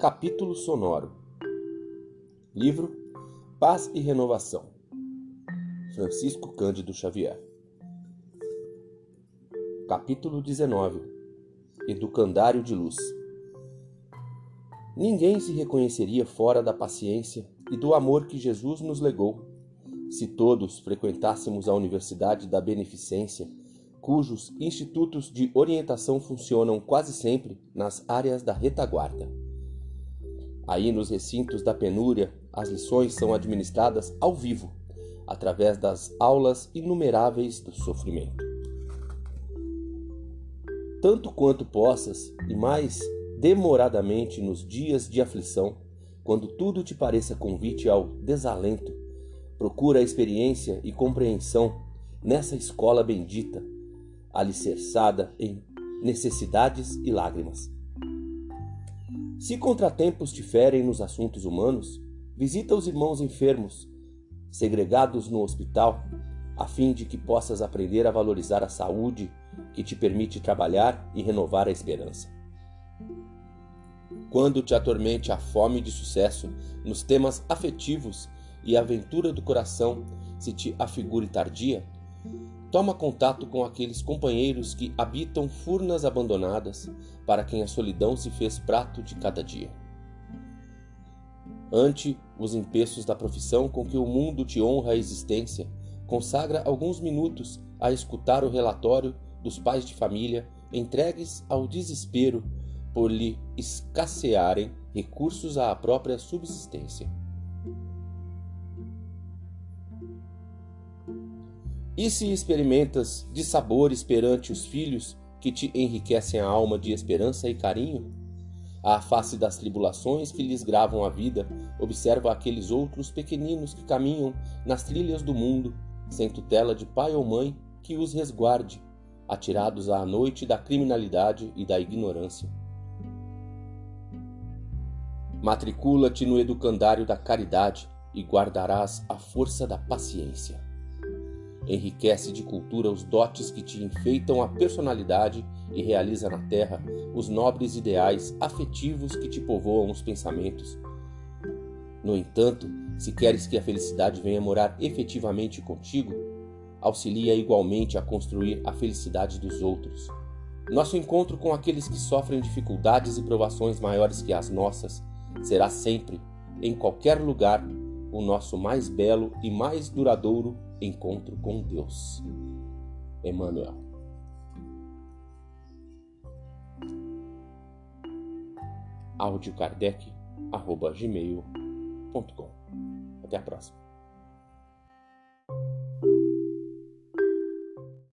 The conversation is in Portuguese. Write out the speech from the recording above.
Capítulo sonoro. Livro Paz e Renovação. Francisco Cândido Xavier. Capítulo 19. Educandário de Luz. Ninguém se reconheceria fora da paciência e do amor que Jesus nos legou se todos frequentássemos a Universidade da Beneficência cujos institutos de orientação funcionam quase sempre nas áreas da retaguarda. Aí, nos recintos da penúria, as lições são administradas ao vivo, através das aulas inumeráveis do sofrimento. Tanto quanto possas, e mais demoradamente nos dias de aflição, quando tudo te pareça convite ao desalento, procura a experiência e compreensão nessa escola bendita alicerçada em necessidades e lágrimas. Se contratempos te ferem nos assuntos humanos, visita os irmãos enfermos, segregados no hospital, a fim de que possas aprender a valorizar a saúde que te permite trabalhar e renovar a esperança. Quando te atormente a fome de sucesso nos temas afetivos e a aventura do coração se te afigure tardia, Toma contato com aqueles companheiros que habitam furnas abandonadas, para quem a solidão se fez prato de cada dia. Ante os empeços da profissão com que o mundo te honra a existência, consagra alguns minutos a escutar o relatório dos pais de família entregues ao desespero por lhe escassearem recursos à própria subsistência. E se experimentas de sabores perante os filhos que te enriquecem a alma de esperança e carinho? À face das tribulações que lhes gravam a vida, observa aqueles outros pequeninos que caminham nas trilhas do mundo, sem tutela de pai ou mãe que os resguarde, atirados à noite da criminalidade e da ignorância. Matricula-te no educandário da caridade e guardarás a força da paciência. Enriquece de cultura os dotes que te enfeitam a personalidade e realiza na terra os nobres ideais afetivos que te povoam os pensamentos. No entanto, se queres que a felicidade venha morar efetivamente contigo, auxilia igualmente a construir a felicidade dos outros. Nosso encontro com aqueles que sofrem dificuldades e provações maiores que as nossas será sempre, em qualquer lugar, o nosso mais belo e mais duradouro encontro com Deus. Emmanuel. audiokardec.gmail.com Até a próxima.